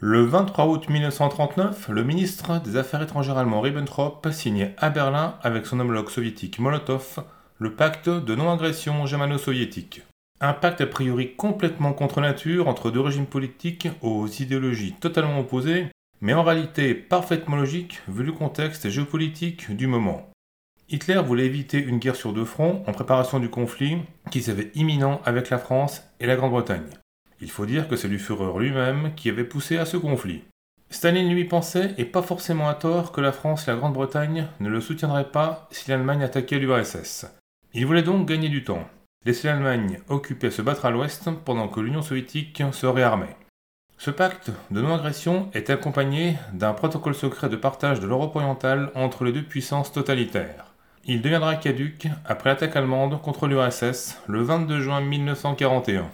Le 23 août 1939, le ministre des Affaires étrangères allemand Ribbentrop signait à Berlin avec son homologue soviétique Molotov le pacte de non-agression germano-soviétique. Un pacte a priori complètement contre nature entre deux régimes politiques aux idéologies totalement opposées, mais en réalité parfaitement logique vu le contexte géopolitique du moment. Hitler voulait éviter une guerre sur deux fronts en préparation du conflit qui s'avait imminent avec la France et la Grande-Bretagne. Il faut dire que c'est le Führer lui-même qui avait poussé à ce conflit. Staline lui pensait, et pas forcément à tort, que la France et la Grande-Bretagne ne le soutiendraient pas si l'Allemagne attaquait l'URSS. Il voulait donc gagner du temps, laisser l'Allemagne occupée à se battre à l'ouest pendant que l'Union soviétique se réarmait. Ce pacte de non-agression est accompagné d'un protocole secret de partage de l'Europe orientale entre les deux puissances totalitaires. Il deviendra caduque après l'attaque allemande contre l'URSS le 22 juin 1941.